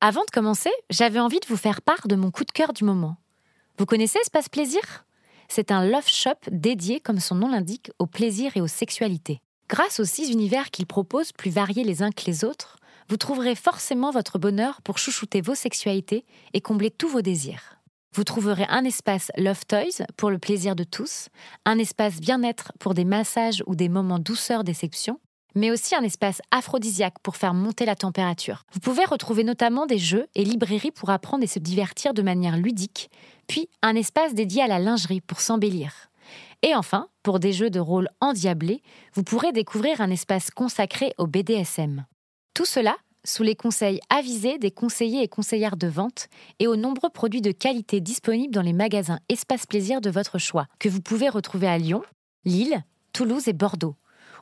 Avant de commencer, j'avais envie de vous faire part de mon coup de cœur du moment. Vous connaissez Espace Plaisir? C'est un love shop dédié, comme son nom l'indique, au plaisir et aux sexualités. Grâce aux six univers qu'il propose, plus variés les uns que les autres, vous trouverez forcément votre bonheur pour chouchouter vos sexualités et combler tous vos désirs. Vous trouverez un espace Love Toys pour le plaisir de tous, un espace bien-être pour des massages ou des moments douceur déception, mais aussi un espace aphrodisiaque pour faire monter la température. Vous pouvez retrouver notamment des jeux et librairies pour apprendre et se divertir de manière ludique, puis un espace dédié à la lingerie pour s'embellir. Et enfin, pour des jeux de rôle endiablés, vous pourrez découvrir un espace consacré au BDSM. Tout cela sous les conseils avisés des conseillers et conseillères de vente et aux nombreux produits de qualité disponibles dans les magasins Espace Plaisir de votre choix, que vous pouvez retrouver à Lyon, Lille, Toulouse et Bordeaux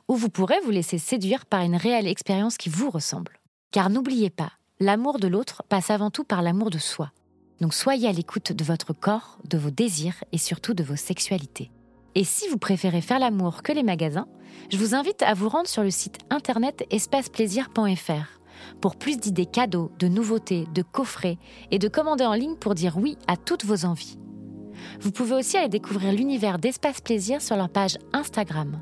où vous pourrez vous laisser séduire par une réelle expérience qui vous ressemble. Car n'oubliez pas, l'amour de l'autre passe avant tout par l'amour de soi. Donc soyez à l'écoute de votre corps, de vos désirs et surtout de vos sexualités. Et si vous préférez faire l'amour que les magasins, je vous invite à vous rendre sur le site internet espaceplaisir.fr pour plus d'idées cadeaux, de nouveautés, de coffrets et de commander en ligne pour dire oui à toutes vos envies. Vous pouvez aussi aller découvrir l'univers d'Espace Plaisir sur leur page Instagram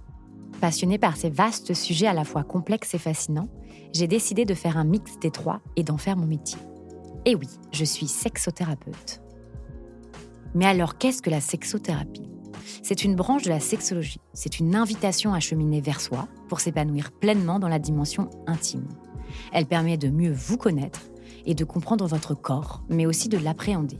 Passionnée par ces vastes sujets à la fois complexes et fascinants, j'ai décidé de faire un mix des trois et d'en faire mon métier. Et oui, je suis sexothérapeute. Mais alors, qu'est-ce que la sexothérapie? C'est une branche de la sexologie. C'est une invitation à cheminer vers soi pour s'épanouir pleinement dans la dimension intime. Elle permet de mieux vous connaître et de comprendre votre corps, mais aussi de l'appréhender.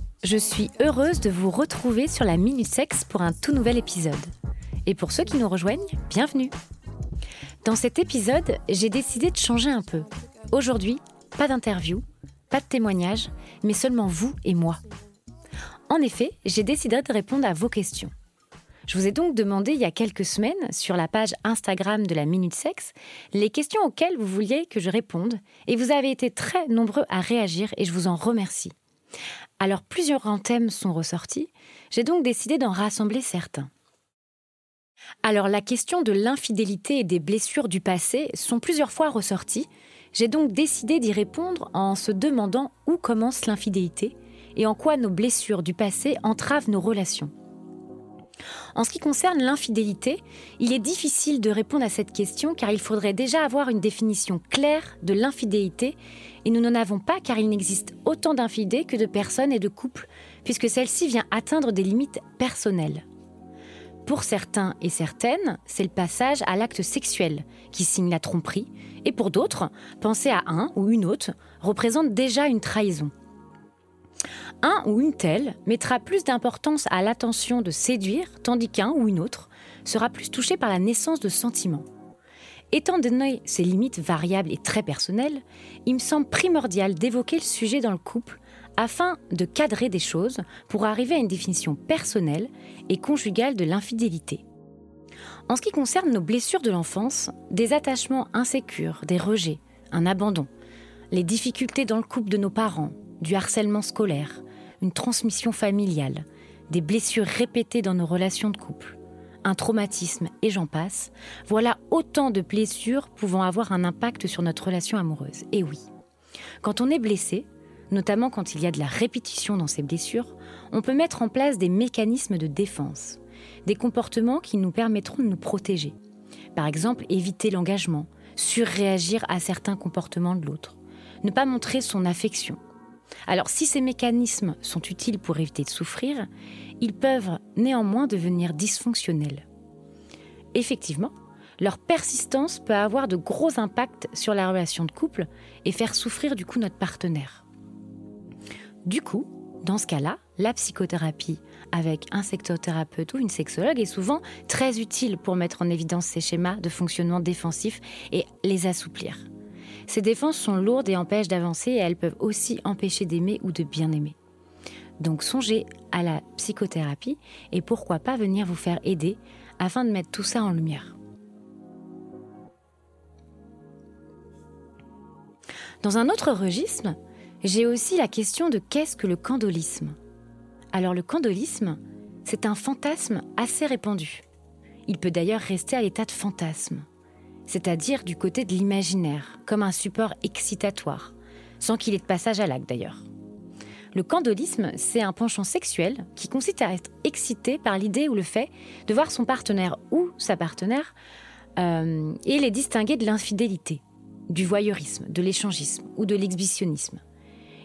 je suis heureuse de vous retrouver sur la Minute Sexe pour un tout nouvel épisode. Et pour ceux qui nous rejoignent, bienvenue. Dans cet épisode, j'ai décidé de changer un peu. Aujourd'hui, pas d'interview, pas de témoignage, mais seulement vous et moi. En effet, j'ai décidé de répondre à vos questions. Je vous ai donc demandé il y a quelques semaines, sur la page Instagram de la Minute Sexe, les questions auxquelles vous vouliez que je réponde, et vous avez été très nombreux à réagir et je vous en remercie. Alors plusieurs grands thèmes sont ressortis, j'ai donc décidé d'en rassembler certains. Alors la question de l'infidélité et des blessures du passé sont plusieurs fois ressorties, j'ai donc décidé d'y répondre en se demandant où commence l'infidélité et en quoi nos blessures du passé entravent nos relations. En ce qui concerne l'infidélité, il est difficile de répondre à cette question car il faudrait déjà avoir une définition claire de l'infidélité et nous n'en avons pas car il n'existe autant d'infidés que de personnes et de couples, puisque celle-ci vient atteindre des limites personnelles. Pour certains et certaines, c'est le passage à l'acte sexuel qui signe la tromperie, et pour d'autres, penser à un ou une autre représente déjà une trahison. Un ou une telle mettra plus d'importance à l'attention de séduire, tandis qu'un ou une autre sera plus touché par la naissance de sentiments. Étant donné ces limites variables et très personnelles, il me semble primordial d'évoquer le sujet dans le couple afin de cadrer des choses pour arriver à une définition personnelle et conjugale de l'infidélité. En ce qui concerne nos blessures de l'enfance, des attachements insécures, des rejets, un abandon, les difficultés dans le couple de nos parents, du harcèlement scolaire, une transmission familiale, des blessures répétées dans nos relations de couple, un traumatisme et j'en passe, voilà autant de blessures pouvant avoir un impact sur notre relation amoureuse. Et oui, quand on est blessé, notamment quand il y a de la répétition dans ces blessures, on peut mettre en place des mécanismes de défense, des comportements qui nous permettront de nous protéger. Par exemple, éviter l'engagement, surréagir à certains comportements de l'autre, ne pas montrer son affection. Alors si ces mécanismes sont utiles pour éviter de souffrir, ils peuvent néanmoins devenir dysfonctionnels. Effectivement, leur persistance peut avoir de gros impacts sur la relation de couple et faire souffrir du coup notre partenaire. Du coup, dans ce cas-là, la psychothérapie avec un sexothérapeute ou une sexologue est souvent très utile pour mettre en évidence ces schémas de fonctionnement défensif et les assouplir. Ces défenses sont lourdes et empêchent d'avancer et elles peuvent aussi empêcher d'aimer ou de bien aimer. Donc songez à la psychothérapie et pourquoi pas venir vous faire aider afin de mettre tout ça en lumière. Dans un autre registre, j'ai aussi la question de qu'est-ce que le candolisme? Alors le candolisme, c'est un fantasme assez répandu. Il peut d'ailleurs rester à l'état de fantasme, c'est-à-dire du côté de l'imaginaire, comme un support excitatoire, sans qu'il ait de passage à l'acte d'ailleurs. Le candolisme, c'est un penchant sexuel qui consiste à être excité par l'idée ou le fait de voir son partenaire ou sa partenaire euh, et les distinguer de l'infidélité, du voyeurisme, de l'échangisme ou de l'exhibitionnisme.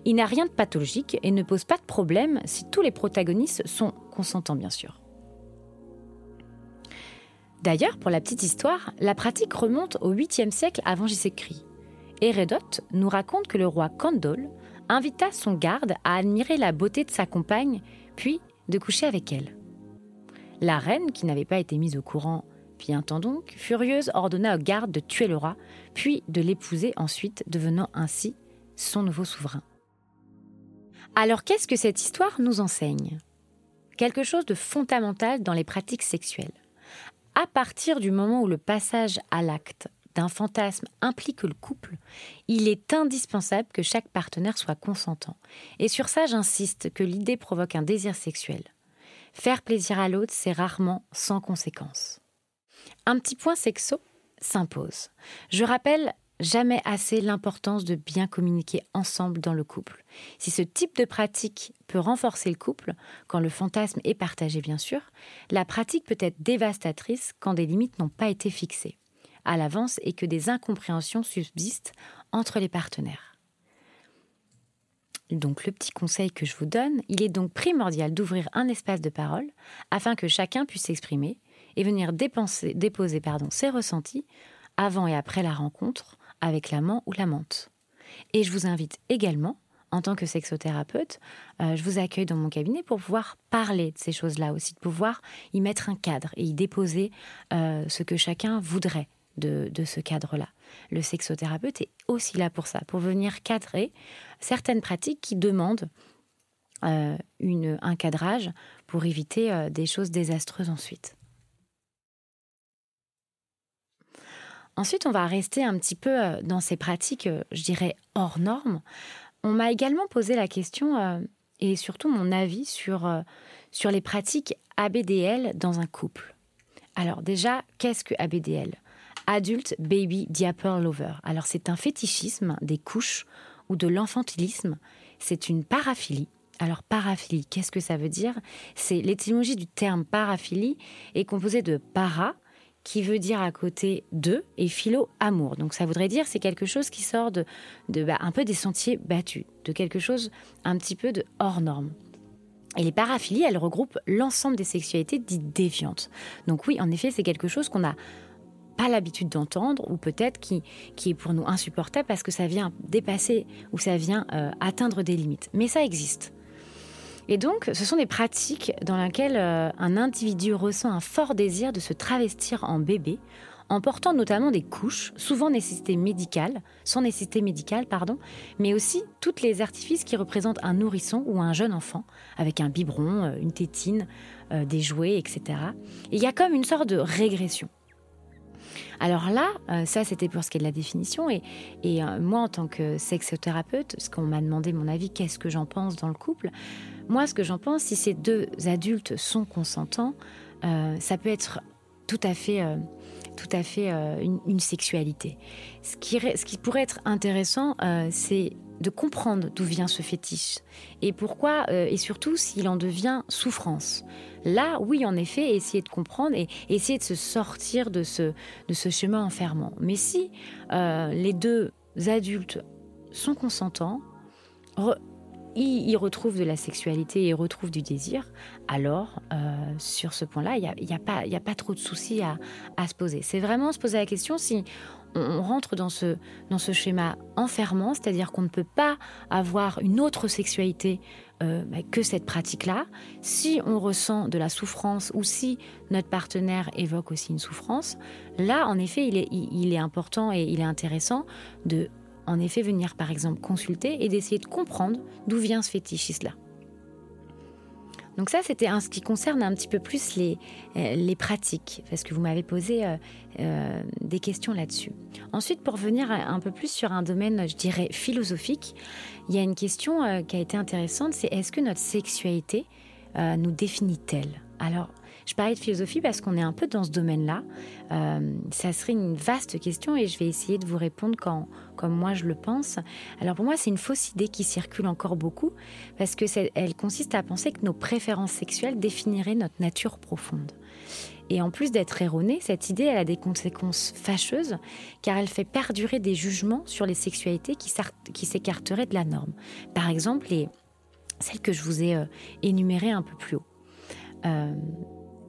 Il n'a rien de pathologique et ne pose pas de problème si tous les protagonistes sont consentants, bien sûr. D'ailleurs, pour la petite histoire, la pratique remonte au 8e siècle avant Jésus-Christ. Hérodote nous raconte que le roi Candole invita son garde à admirer la beauté de sa compagne, puis de coucher avec elle. La reine, qui n'avait pas été mise au courant puis un temps donc, furieuse, ordonna au garde de tuer le roi, puis de l'épouser ensuite, devenant ainsi son nouveau souverain. Alors qu'est-ce que cette histoire nous enseigne? Quelque chose de fondamental dans les pratiques sexuelles. À partir du moment où le passage à l'acte d'un fantasme implique le couple, il est indispensable que chaque partenaire soit consentant. Et sur ça, j'insiste que l'idée provoque un désir sexuel. Faire plaisir à l'autre, c'est rarement sans conséquence. Un petit point sexo s'impose. Je rappelle jamais assez l'importance de bien communiquer ensemble dans le couple. Si ce type de pratique peut renforcer le couple, quand le fantasme est partagé bien sûr, la pratique peut être dévastatrice quand des limites n'ont pas été fixées à l'avance et que des incompréhensions subsistent entre les partenaires. Donc le petit conseil que je vous donne, il est donc primordial d'ouvrir un espace de parole afin que chacun puisse s'exprimer et venir déposer pardon, ses ressentis avant et après la rencontre avec l'amant ou l'amante. Et je vous invite également, en tant que sexothérapeute, euh, je vous accueille dans mon cabinet pour pouvoir parler de ces choses-là aussi, de pouvoir y mettre un cadre et y déposer euh, ce que chacun voudrait de, ce cadre-là. Le sexothérapeute est aussi là pour ça, pour venir cadrer certaines pratiques qui demandent euh, une, un cadrage pour éviter des choses désastreuses ensuite. Ensuite, on va rester un petit peu euh, dans ces pratiques, euh, je dirais, hors normes. On m'a également posé la question, euh, et surtout mon avis, sur, sur les pratiques ABDL dans un couple. Alors déjà, qu'est-ce que ABDL Adult Baby Diaper Lover. Alors c'est un fétichisme des couches ou de l'enfantilisme. C'est une paraphilie. Alors paraphilie, qu'est-ce que ça veut dire? C'est l'étymologie du terme paraphilie est composée de para, qui veut dire à côté de et philo amour. Donc ça voudrait dire c'est quelque chose qui sort de, de bah, un peu des sentiers battus, de quelque chose un petit peu de hors norme. Et les paraphilies, elles regroupent l'ensemble des sexualités dites déviantes. Donc oui, en effet, c'est quelque chose qu'on n'a pas l'habitude d'entendre ou peut-être qui, qui est pour nous insupportable parce que ça vient dépasser ou ça vient euh, atteindre des limites. Mais ça existe. Et donc, ce sont des pratiques dans lesquelles euh, un individu ressent un fort désir de se travestir en bébé, en portant notamment des couches, souvent nécessité médicale, sans nécessité médicale, pardon, mais aussi toutes les artifices qui représentent un nourrisson ou un jeune enfant, avec un biberon, euh, une tétine, des jouets, etc. Et il y a comme une sorte de régression. Alors là, euh, ça c'était pour ce qui est de la définition. Et, moi, en tant que sexothérapeute, ce qu'on m'a demandé mon avis, qu'est-ce que j'en pense dans le couple? Moi, ce que j'en pense, si ces deux adultes sont consentants, ça peut être tout à fait tout à fait euh, une, sexualité. Ce qui, pourrait être intéressant, euh, c'est de comprendre d'où vient ce fétiche et pourquoi, euh, et surtout s'il en devient souffrance. Là, oui, en effet, essayer de comprendre et essayer de se sortir de ce, de ce chemin enfermant. Mais si les deux adultes sont consentants, ils, retrouvent de la sexualité et retrouvent du désir, alors euh, sur ce point-là, il n'y a, pas, a, pas trop de soucis à, se poser. C'est vraiment se poser la question si on, rentre dans ce, dans ce schéma enfermant, c'est-à-dire qu'on ne peut pas avoir une autre sexualité euh, bah, que cette pratique-là, si on ressent de la souffrance ou si notre partenaire évoque aussi une souffrance, là, en effet, il est, il est important et il est intéressant de en effet venir par exemple consulter et d'essayer de comprendre d'où vient ce fétichisme-là. Donc ça, c'était ce qui concerne un petit peu plus les, euh, les pratiques, parce que vous m'avez posé euh, euh, des questions là-dessus. Ensuite, pour venir un peu plus sur un domaine, je dirais, philosophique, il y a une question qui a été intéressante, c'est est-ce que notre sexualité nous définit-elle? Alors, je parlais de philosophie parce qu'on est un peu dans ce domaine-là. Euh, ça serait une vaste question et je vais essayer de vous répondre quand, comme moi je le pense. Alors pour moi, c'est une fausse idée qui circule encore beaucoup parce que elle consiste à penser que nos préférences sexuelles définiraient notre nature profonde. Et en plus d'être erronée, cette idée a des conséquences fâcheuses car elle fait perdurer des jugements sur les sexualités qui, s'écarteraient de la norme. Par exemple, les, celles que je vous ai euh, énumérées un peu plus haut. Euh,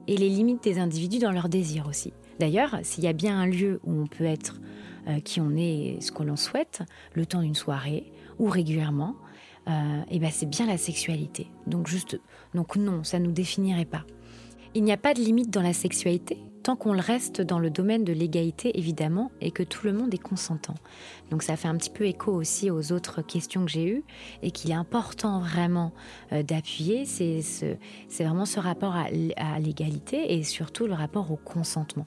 et les limites des individus dans leurs désirs aussi. D'ailleurs, s'il y a bien un lieu où on peut être euh, qui on est, ce que l'on souhaite, le temps d'une soirée ou régulièrement, euh, eh ben c'est bien la sexualité. Donc juste, donc non, ça nous définirait pas. Il n'y a pas de limite dans la sexualité? Tant qu'on le reste dans le domaine de l'égalité évidemment et que tout le monde est consentant. Donc ça fait un petit peu écho aussi aux autres questions que j'ai eues et qu'il est important vraiment euh, d'appuyer, c'est vraiment ce rapport à, l'égalité et surtout le rapport au consentement.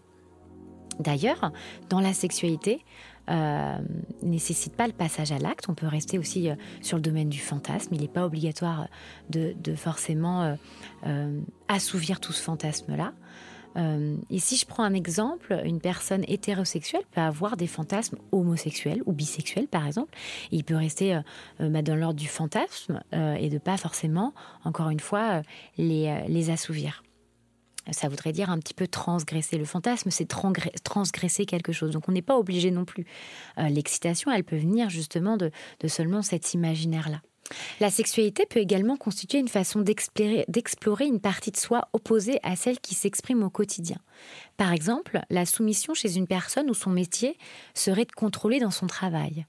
D'ailleurs, dans la sexualité, euh, nécessite pas le passage à l'acte. On peut rester aussi euh, sur le domaine du fantasme. Il n'est pas obligatoire de, forcément euh, assouvir tout ce fantasme-là. Euh, et si je prends un exemple, une personne hétérosexuelle peut avoir des fantasmes homosexuels ou bisexuels, par exemple. il peut rester euh, euh, bah, dans l'ordre du fantasme et de pas forcément, encore une fois, les, les assouvir. Ça voudrait dire un petit peu transgresser. Le fantasme, c'est transgresser quelque chose. Donc on n'est pas obligé non plus. L'excitation, elle peut venir justement de seulement cet imaginaire-là. La sexualité peut également constituer une façon d'explorer une partie de soi opposée à celle qui s'exprime au quotidien. Par exemple, la soumission chez une personne où son métier serait de contrôler dans son travail.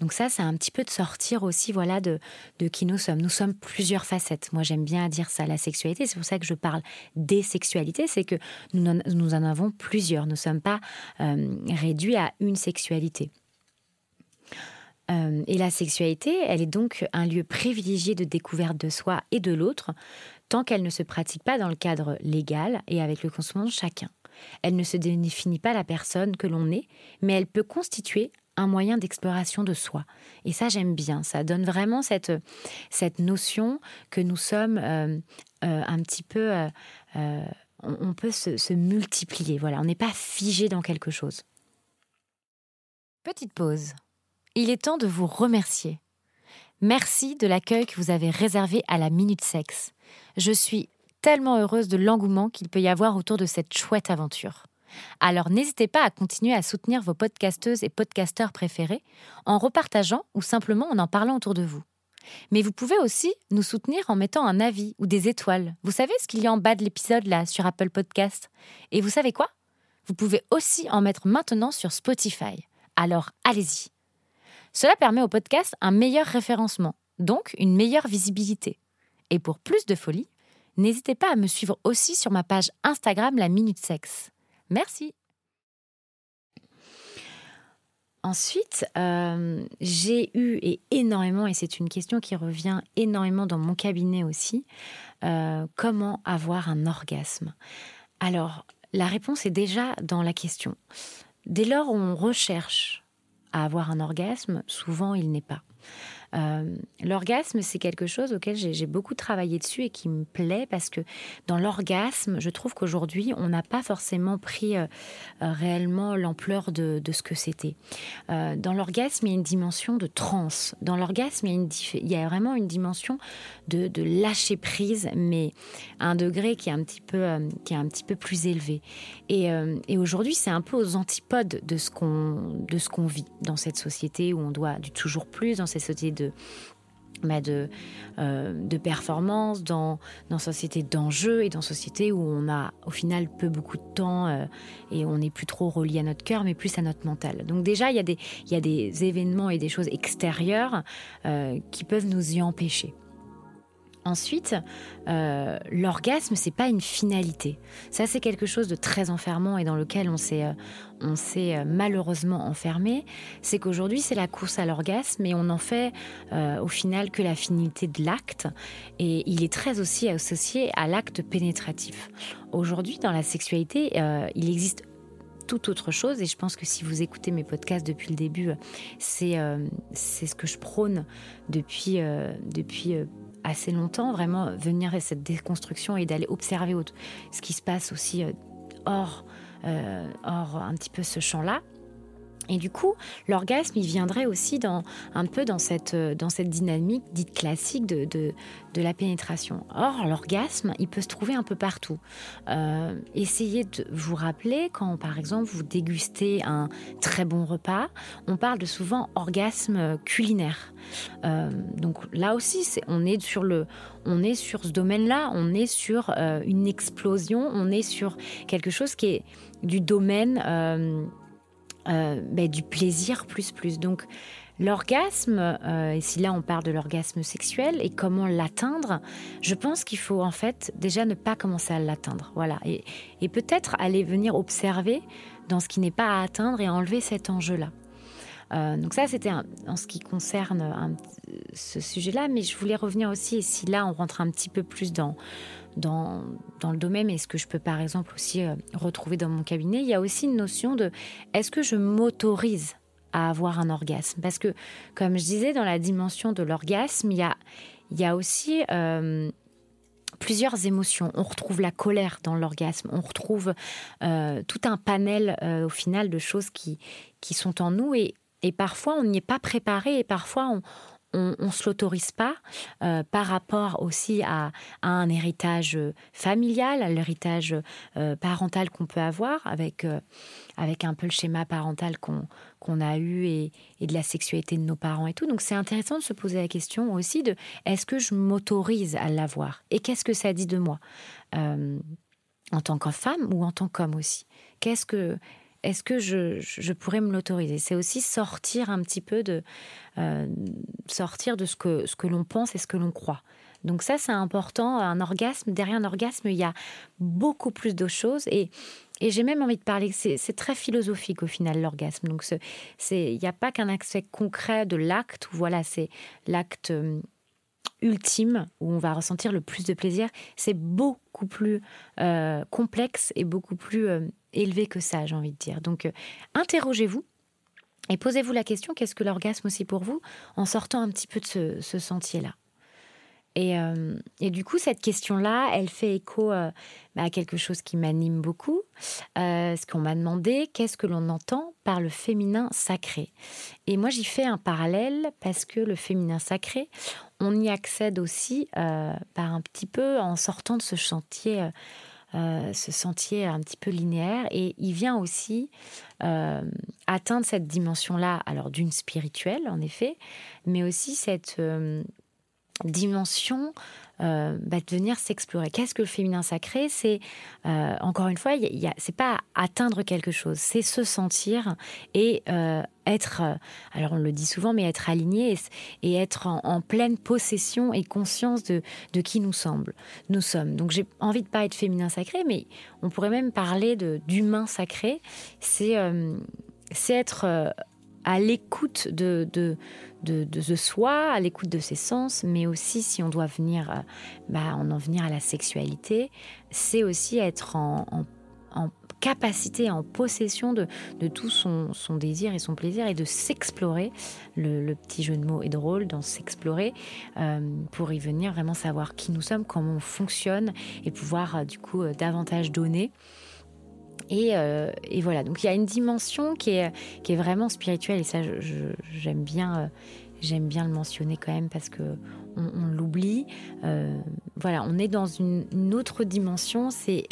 Donc ça, c'est un petit peu de sortir aussi voilà, de, qui nous sommes. Nous sommes plusieurs facettes. Moi, j'aime bien dire ça, la sexualité. C'est pour ça que je parle des sexualités. C'est que nous en, avons plusieurs. Nous ne sommes pas euh, réduits à une sexualité. Euh, et la sexualité, elle est donc un lieu privilégié de découverte de soi et de l'autre, tant qu'elle ne se pratique pas dans le cadre légal et avec le consentement de chacun. Elle ne se définit pas la personne que l'on est, mais elle peut constituer un moyen d'exploration de soi. Et ça, j'aime bien. Ça donne vraiment cette, cette notion que nous sommes euh, euh, un petit peu... on, peut se, se multiplier. Voilà, on n'est pas figé dans quelque chose. Petite pause il est temps de vous remercier. Merci de l'accueil que vous avez réservé à la Minute Sexe. Je suis tellement heureuse de l'engouement qu'il peut y avoir autour de cette chouette aventure. Alors n'hésitez pas à continuer à soutenir vos podcasteuses et podcasteurs préférés en repartageant ou simplement en en parlant autour de vous. Mais vous pouvez aussi nous soutenir en mettant un avis ou des étoiles. Vous savez ce qu'il y a en bas de l'épisode là sur Apple Podcast. Et vous savez quoi? Vous pouvez aussi en mettre maintenant sur Spotify. Alors allez-y. Cela permet au podcast un meilleur référencement, donc une meilleure visibilité. Et pour plus de folie, n'hésitez pas à me suivre aussi sur ma page Instagram La Minute Sexe. Merci. Ensuite, euh, j'ai eu et énormément, et c'est une question qui revient énormément dans mon cabinet aussi, euh, comment avoir un orgasme? Alors, la réponse est déjà dans la question. Dès lors on recherche à avoir un orgasme, souvent il n'est pas. Euh, l'orgasme, c'est quelque chose auquel j'ai beaucoup travaillé dessus et qui me plaît parce que dans l'orgasme, je trouve qu'aujourd'hui, on n'a pas forcément pris euh, euh, réellement l'ampleur de, ce que c'était. dans l'orgasme, il y a une dimension de transe. Dans l'orgasme, il, y a vraiment une dimension de, lâcher prise, mais à un degré qui est un petit peu, plus élevé. Et, aujourd'hui, c'est un peu aux antipodes de ce qu'on vit dans cette société où on doit du toujours plus société de bah, de, euh, de performance, dans, dans société d'enjeux et dans société où on a au final peu beaucoup de temps euh, et on n'est plus trop relié à notre cœur mais plus à notre mental. Donc déjà il y a des, y a des événements et des choses extérieures euh, qui peuvent nous y empêcher. Ensuite, euh, l'orgasme, c'est pas une finalité. Ça, c'est quelque chose de très enfermant et dans lequel on s'est, euh, euh, malheureusement enfermé. C'est qu'aujourd'hui, c'est la course à l'orgasme et on en fait au final que la finalité de l'acte. Et il est très aussi associé à l'acte pénétratif. Aujourd'hui, dans la sexualité, il existe tout autre chose. Et je pense que si vous écoutez mes podcasts depuis le début, c'est ce que je prône depuis, depuis assez longtemps, vraiment venir à cette déconstruction et d'aller observer ce qui se passe aussi euh, hors, euh, hors un petit peu ce champ-là. Et du coup, l'orgasme, il viendrait aussi dans, un peu dans cette, euh, dans cette dynamique dite classique de, de, la pénétration. Or, l'orgasme, il peut se trouver un peu partout. Euh, essayez de vous rappeler quand, par exemple, vous dégustez un très bon repas, on parle de souvent orgasme culinaire. Euh, donc là aussi, on est sur le, on est sur ce domaine-là, on est sur une explosion, on est sur quelque chose qui est du domaine euh, ben, du plaisir plus plus. Donc l'orgasme, euh, et si là on parle de l'orgasme sexuel et comment l'atteindre, je pense qu'il faut en fait déjà ne pas commencer à l'atteindre. Voilà. Et, peut-être aller venir observer dans ce qui n'est pas à atteindre et enlever cet enjeu-là. Euh, donc ça, c'était en ce qui concerne ce sujet-là, mais je voulais revenir aussi, et si là on rentre un petit peu plus dans, dans, dans le domaine et ce que je peux par exemple aussi euh, retrouver dans mon cabinet, il y a aussi une notion de est-ce que je m'autorise à avoir un orgasme? Parce que, comme je disais, dans la dimension de l'orgasme, il y a, il y a aussi... Euh, plusieurs émotions. On retrouve la colère dans l'orgasme, on retrouve euh, tout un panel au final de choses qui, qui sont en nous et, et parfois on n'y est pas préparé et parfois on, on ne se l'autorise pas euh, par rapport aussi à, un héritage familial, à l'héritage euh, parental qu'on peut avoir avec, euh, avec un peu le schéma parental qu'on a eu et, et, de la sexualité de nos parents et tout. Donc c'est intéressant de se poser la question aussi de est-ce que je m'autorise à l'avoir et qu'est-ce que ça dit de moi en tant que femme ou en tant qu'homme aussi? Qu'est-ce que est-ce que je, pourrais me l'autoriser? C'est aussi sortir un petit peu de euh, sortir de ce que ce que l'on pense et ce que l'on croit. Donc ça, c'est important. Un orgasme, derrière un orgasme, il y a beaucoup plus de choses et et j'ai même envie de parler, c'est très philosophique au final l'orgasme. Donc il n'y a pas qu'un aspect concret de l'acte, voilà, c'est l'acte euh, ultime où on va ressentir le plus de plaisir. C'est beaucoup plus euh, complexe et beaucoup plus élevé que ça, j'ai envie de dire. Donc, euh, interrogez-vous et posez-vous la question qu'est-ce que l'orgasme aussi pour vous en sortant un petit peu de ce, sentier-là? Euh, et, du coup, cette question-là, elle fait écho euh, à quelque chose qui m'anime beaucoup. ce qu'on m'a demandé, qu'est-ce que l'on entend par le féminin sacré? Et moi, j'y fais un parallèle parce que le féminin sacré, on y accède aussi par un petit peu en sortant de ce chantier euh, ce sentier un petit peu linéaire. Et il vient aussi euh, atteindre cette dimension-là, alors d'une spirituelle en effet, mais aussi cette, euh, dimension euh, bah, de venir s'explorer. Qu'est-ce que le féminin sacré? C'est euh, encore une fois, c'est pas atteindre quelque chose, c'est se sentir et euh, être. alors on le dit souvent, mais être aligné et, être en, pleine possession et conscience de, de qui nous nous sommes. Donc j'ai envie de parler de féminin sacré, mais on pourrait même parler de d'humain sacré. C'est c'est être à l'écoute de, de, de, soi, à l'écoute de ses sens, mais aussi si on doit venir, euh, bah, en venir à la sexualité, c'est aussi être en, capacité, en possession de, tout son, désir et son plaisir et de s'explorer. Le, petit jeu de mots est drôle dans s'explorer euh, pour y venir vraiment savoir qui nous sommes, comment on fonctionne et pouvoir euh, du coup davantage donner. Euh, et, voilà, donc il y a une dimension qui est, vraiment spirituelle et ça j'aime bien, euh, bien le mentionner quand même parce que on, l'oublie. Euh, voilà, on est dans une, autre dimension. C'est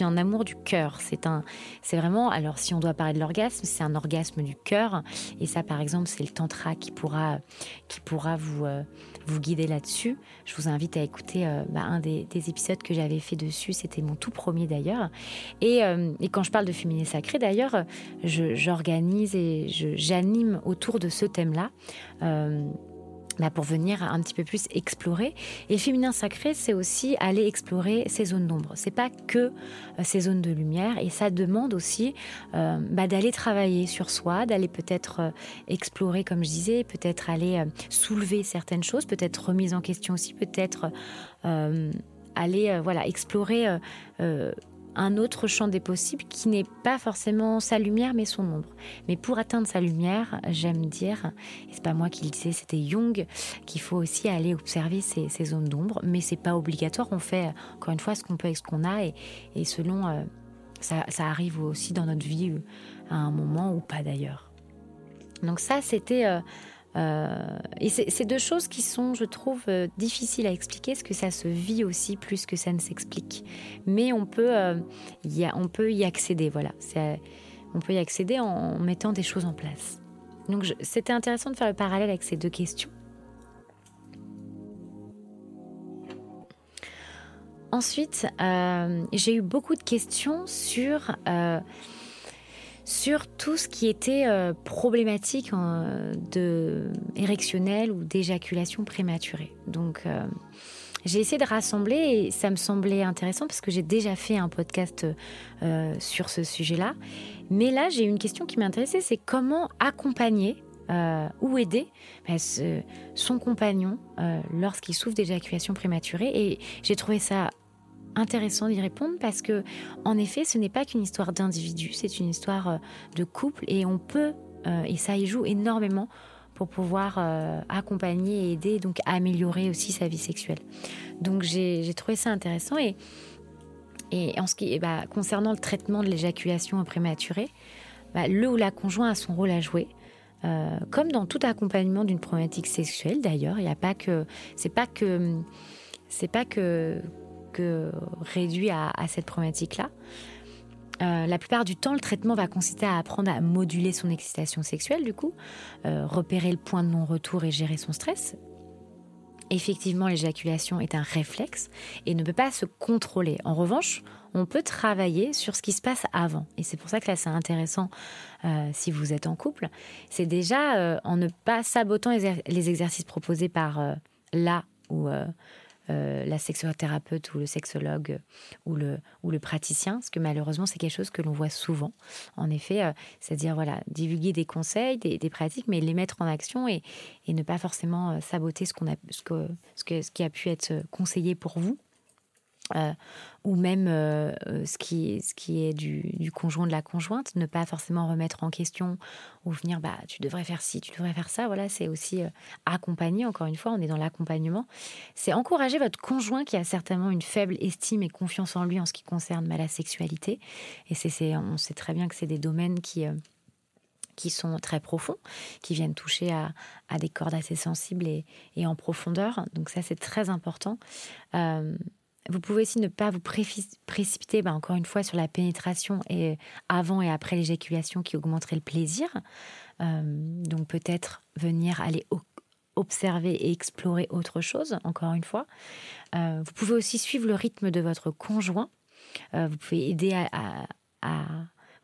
un amour du cœur. C'est vraiment. Alors, si on doit parler de l'orgasme, c'est un orgasme du cœur. Et ça, par exemple, c'est le tantra qui pourra, qui pourra vous vous guider là-dessus. Je vous invite à écouter euh, bah, un des, épisodes que j'avais fait dessus. C'était mon tout premier d'ailleurs. Et, et, quand je parle de féminin sacré, d'ailleurs, j'organise et j'anime autour de ce thème-là. Bah, pour venir un petit peu plus explorer. Et féminin sacré, c'est aussi aller explorer ces zones d'ombre. C'est pas que euh, ces zones de lumière, et ça demande aussi euh, bah, d'aller travailler sur soi, d'aller peut-être euh, explorer, comme je disais, peut-être aller soulever certaines choses, peut-être remise en question aussi, peut-être aller voilà explorer un autre champ des possibles qui n'est pas forcément sa lumière mais son ombre. Mais pour atteindre sa lumière, j'aime dire, et c'est pas moi qui le disais, c'était Jung, qu'il faut aussi aller observer ces, zones d'ombre, mais c'est pas obligatoire. On fait encore une fois ce qu'on peut avec ce qu'on a et, selon euh, ça, arrive aussi dans notre vie euh, à un moment ou pas d'ailleurs. Donc ça, c'était euh, et c'est deux choses qui sont, je trouve, euh, difficiles à expliquer, parce que ça se vit aussi plus que ça ne s'explique. Mais on peut, euh, y on peut y accéder, voilà. On peut y accéder en, mettant des choses en place. Donc c'était intéressant de faire le parallèle avec ces deux questions. Ensuite, j'ai eu beaucoup de questions sur sur tout ce qui était euh, problématique de érectionnelle ou d'éjaculation prématurée. Donc euh, j'ai essayé de rassembler et ça me semblait intéressant parce que j'ai déjà fait un podcast euh, sur ce sujet-là. Mais là, j'ai une question qui m'intéressait, c'est comment accompagner ou aider bah, son compagnon lorsqu'il souffre d'éjaculation prématurée. Et j'ai trouvé ça intéressant d'y répondre parce que, en effet, ce n'est pas qu'une histoire d'individu, c'est une histoire euh, de couple et on peut, euh, et ça y joue énormément pour pouvoir euh, accompagner et aider, donc améliorer aussi sa vie sexuelle. Donc j'ai trouvé ça intéressant et, et en ce qui, bah, concernant le traitement de l'éjaculation prématurée, bah, le ou la conjoint a son rôle à jouer. comme dans tout accompagnement d'une problématique sexuelle d'ailleurs, il n'y a pas que c'est pas que c'est pas que réduit à, cette problématique-là. Euh, la plupart du temps, le traitement va consister à apprendre à moduler son excitation sexuelle, du coup, euh, repérer le point de non-retour et gérer son stress. Effectivement, l'éjaculation est un réflexe et ne peut pas se contrôler. En revanche, on peut travailler sur ce qui se passe avant. Et c'est pour ça que là, c'est intéressant euh, si vous êtes en couple. C'est déjà en ne pas sabotant les, exercices proposés par là ou euh, la sexothérapeute ou le sexologue ou le, ou le praticien, parce que malheureusement, c'est quelque chose que l'on voit souvent. En effet, euh, c'est-à-dire voilà, divulguer des conseils, des, pratiques, mais les mettre en action et, et ne pas forcément euh, saboter ce, a, ce, que, ce, que, ce qui a pu être conseillé pour vous. Euh, ou même euh, euh, ce, qui ce qui est du, conjoint de la conjointe, ne pas forcément remettre en question ou venir bah tu devrais faire ci, tu devrais faire ça. Voilà, c'est aussi accompagner. Encore une fois, on est dans l'accompagnement. C'est encourager votre conjoint qui a certainement une faible estime et confiance en lui en ce qui concerne bah, la sexualité. Et c'est, on sait très bien que c'est des domaines qui qui sont très profonds, qui viennent toucher à, à des cordes assez sensibles et, et, en profondeur. Donc ça, c'est très important. Vous pouvez aussi ne pas vous précipiter, bah, encore une fois, sur la pénétration et avant et après l'éjaculation qui augmenterait le plaisir. Donc peut-être venir aller observer et explorer autre chose, encore une fois. vous pouvez aussi suivre le rythme de votre conjoint. vous pouvez aider à,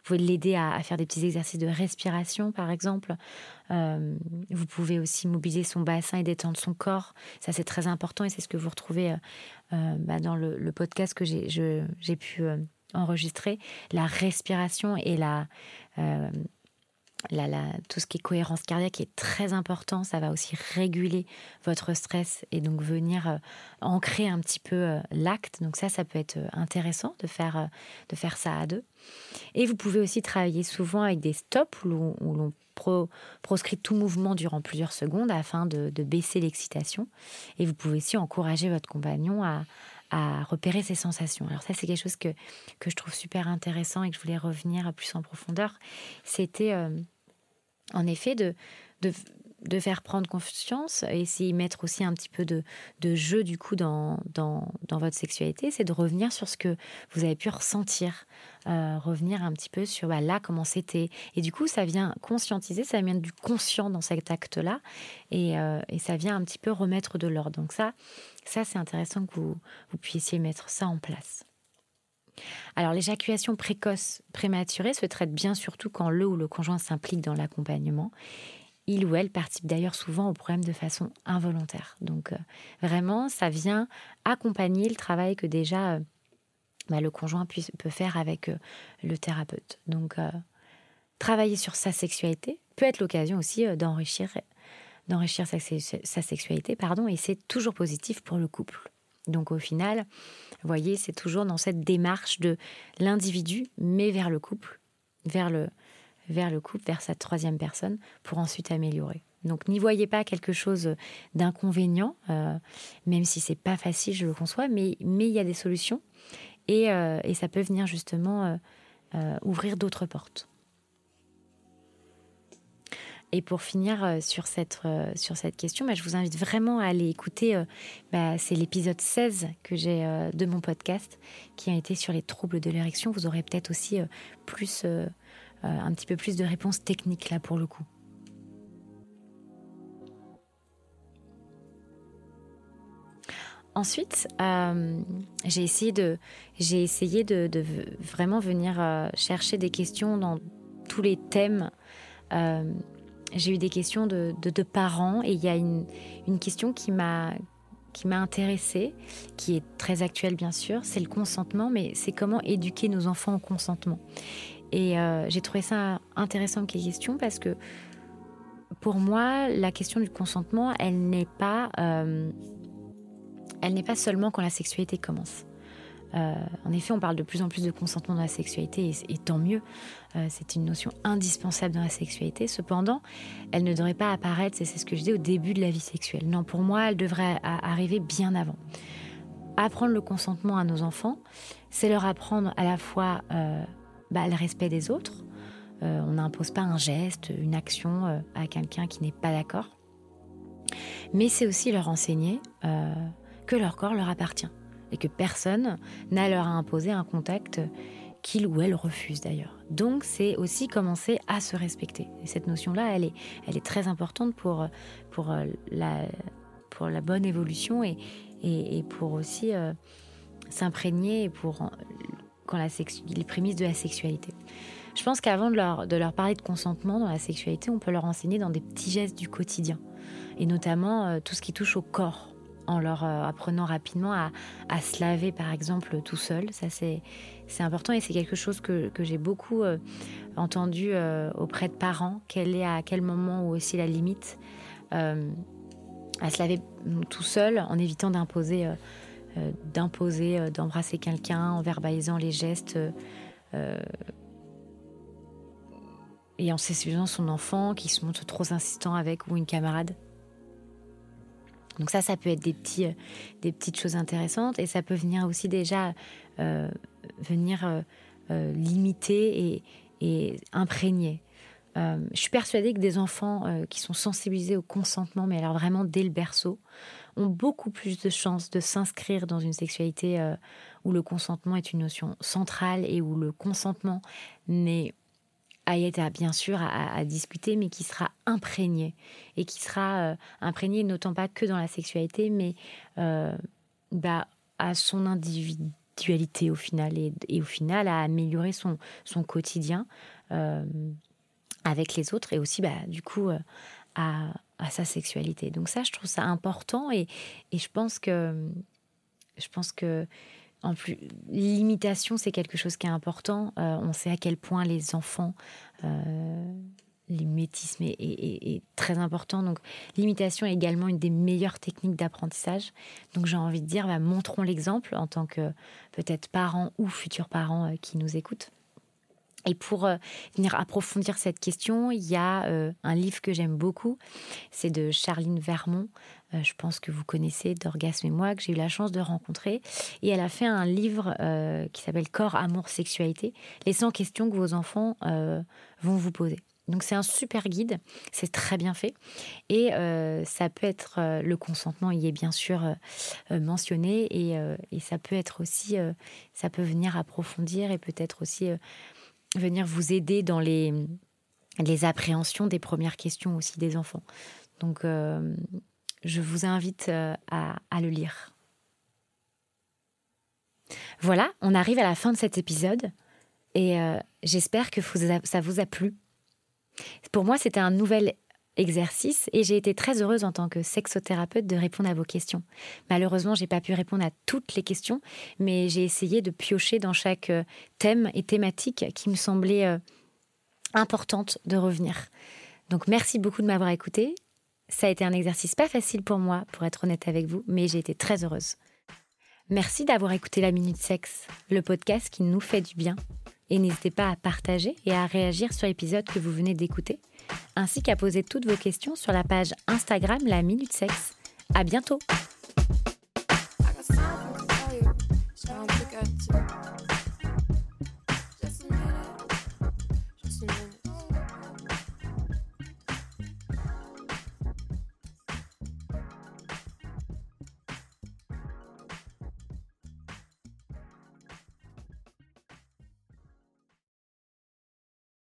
vous pouvez l'aider à, faire des petits exercices de respiration, par exemple. vous pouvez aussi mobiliser son bassin et détendre son corps. Ça, c'est très important et c'est ce que vous retrouvez bah, dans le, podcast que j'ai pu enregistrer. La respiration et la, tout ce qui est cohérence cardiaque est très important. Ça va aussi réguler votre stress et donc venir euh, ancrer un petit peu euh, l'acte. Donc ça, ça peut être euh, intéressant de faire, de faire ça à deux. Et vous pouvez aussi travailler souvent avec des stops où, l'on proscrit tout mouvement durant plusieurs secondes afin de, baisser l'excitation. Et vous pouvez aussi encourager votre compagnon à, repérer ses sensations. Alors ça, c'est quelque chose que, que je trouve super intéressant et que je voulais revenir plus en profondeur. C'était en effet, de, de, faire prendre confiance et de mettre aussi un petit peu de, jeu du coup dans, dans, votre sexualité, c'est de revenir sur ce que vous avez pu ressentir, euh, revenir un petit peu sur bah, là comment c'était. Et du coup, ça vient conscientiser, ça vient du conscient dans cet acte-là et, euh, et, ça vient un petit peu remettre de l'ordre. Donc ça, ça c'est intéressant que vous, vous puissiez mettre ça en place. Alors l'éjaculation précoce prématurée se traite bien surtout quand le ou le conjoint s'implique dans l'accompagnement. Il ou elle participe d'ailleurs souvent au problème de façon involontaire. Donc euh, vraiment, ça vient accompagner le travail que déjà euh, bah, le conjoint peut faire avec euh, le thérapeute. Donc travailler sur sa sexualité peut être l'occasion aussi d'enrichir d'enrichir sa, sa, sexualité, pardon, et c'est toujours positif pour le couple. Donc au final, vous voyez, c'est toujours dans cette démarche de l'individu, mais vers le couple, vers le, vers le couple, vers sa troisième personne, pour ensuite améliorer. Donc n'y voyez pas quelque chose d'inconvénient, euh, même si c'est pas facile, je le conçois, mais il y a des solutions et, euh, et ça peut venir justement euh, ouvrir d'autres portes. Et pour finir euh, sur cette, euh, sur cette question, bah, je vous invite vraiment à aller écouter, euh, bah, c'est l'épisode 16 que j'ai de mon podcast qui a été sur les troubles de l'érection. Vous aurez peut-être aussi plus, un petit peu plus de réponses techniques là pour le coup. Ensuite, j'ai essayé de, j'ai essayé de, vraiment venir chercher des questions dans tous les thèmes j'ai eu des questions de, parents et il y a une, question qui m'a qui m'a intéressée, qui est très actuelle bien sûr, c'est le consentement, mais c'est comment éduquer nos enfants au consentement. Et euh, j'ai trouvé ça intéressant les question parce que pour moi, la question du consentement, elle n'est pas, euh, elle n'est pas seulement quand la sexualité commence. Euh, en effet, on parle de plus en plus de consentement dans la sexualité et, tant mieux. Euh, c'est une notion indispensable dans la sexualité. Cependant, elle ne devrait pas apparaître, c'est ce que je dis, au début de la vie sexuelle. Non, pour moi, elle devrait arriver bien avant. Apprendre le consentement à nos enfants, c'est leur apprendre à la fois euh, bah, le respect des autres. on n'impose pas un geste, une action à quelqu'un qui n'est pas d'accord. Mais c'est aussi leur enseigner que leur corps leur appartient et que personne n'a leur à imposer un contact qu'il ou elle refuse d'ailleurs. Donc c'est aussi commencer à se respecter. Et cette notion-là, elle est, elle est très importante pour, pour, euh, la, pour la bonne évolution et, et, pour aussi euh, s'imprégner pour quand la les prémices de la sexualité. Je pense qu'avant de leur, de leur parler de consentement dans la sexualité, on peut leur enseigner dans des petits gestes du quotidien, et notamment euh, tout ce qui touche au corps en leur euh, apprenant rapidement à, se laver, par exemple, tout seul. Ça, c'est, important et c'est quelque chose que, j'ai beaucoup euh, entendu euh, auprès de parents. Quelle est à quel moment ou aussi la limite à se laver tout seul en évitant d'imposer, d'imposer, d'embrasser quelqu'un, en verbalisant les gestes. et en séduisant son enfant qui se montre trop insistant avec ou une camarade? Donc ça, ça peut être des, petits, euh, des petites choses intéressantes et ça peut venir aussi déjà euh, venir euh, limiter et, imprégner. je suis persuadée que des enfants qui sont sensibilisés au consentement, mais alors vraiment dès le berceau, ont beaucoup plus de chances de s'inscrire dans une sexualité où le consentement est une notion centrale et où le consentement n'est à bien sûr à, discuter, mais qui sera imprégné et qui sera euh, imprégné, notamment pas que dans la sexualité, mais euh, bah, à son individualité au final et, au final à améliorer son, son quotidien euh, avec les autres et aussi bah, du coup à, à, sa sexualité. Donc ça, je trouve ça important et, et je pense que je pense que en plus, l'imitation, c'est quelque chose qui est important. Euh, on sait à quel point les enfants, euh, l'imitisme est, très important. Donc, l'imitation est également une des meilleures techniques d'apprentissage. Donc, j'ai envie de dire, bah, montrons l'exemple en tant que peut-être parents ou futurs parents euh, qui nous écoutent. Et pour euh, venir approfondir cette question, il y a un livre que j'aime beaucoup, c'est de Charline Vermont, je pense que vous connaissez d'Orgasme et moi, que j'ai eu la chance de rencontrer. Et elle a fait un livre euh, qui s'appelle Corps, Amour, Sexualité, les 100 questions que vos enfants euh, vont vous poser. Donc c'est un super guide, c'est très bien fait et ça peut être le consentement y est bien sûr mentionné et, et, ça peut être aussi ça peut venir approfondir et peut-être aussi venir vous aider dans les les appréhensions des premières questions aussi des enfants. Donc je vous invite euh, à, le lire. Voilà, on arrive à la fin de cet épisode et euh, j'espère que ça vous a plu. Pour moi, c'était un nouvel exercice et j'ai été très heureuse en tant que sexothérapeute de répondre à vos questions. Malheureusement, j'ai pas pu répondre à toutes les questions, mais j'ai essayé de piocher dans chaque euh, thème et thématique qui me semblait importante de revenir. Donc merci beaucoup de m'avoir écouté. Ça a été un exercice pas facile pour moi, pour être honnête avec vous, mais j'ai été très heureuse. Merci d'avoir écouté la Minute Sexe, le podcast qui nous fait du bien. Et n'hésitez pas à partager et à réagir sur l'épisode que vous venez d'écouter, ainsi qu'à poser toutes vos questions sur la page Instagram La Minute Sexe. À bientôt!